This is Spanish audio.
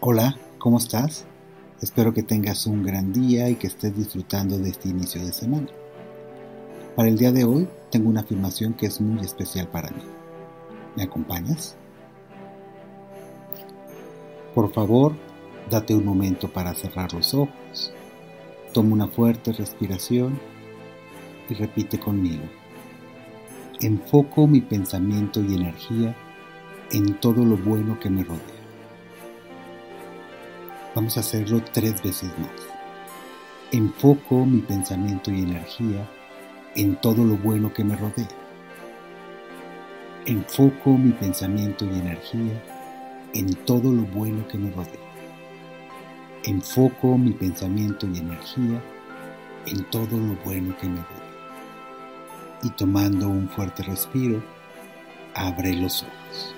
Hola, ¿cómo estás? Espero que tengas un gran día y que estés disfrutando de este inicio de semana. Para el día de hoy tengo una afirmación que es muy especial para mí. ¿Me acompañas? Por favor, date un momento para cerrar los ojos. Toma una fuerte respiración y repite conmigo. Enfoco mi pensamiento y energía en todo lo bueno que me rodea. Vamos a hacerlo tres veces más. Enfoco mi pensamiento y energía en todo lo bueno que me rodea. Enfoco mi pensamiento y energía en todo lo bueno que me rodea. Enfoco mi pensamiento y energía en todo lo bueno que me rodea. Y tomando un fuerte respiro, abre los ojos.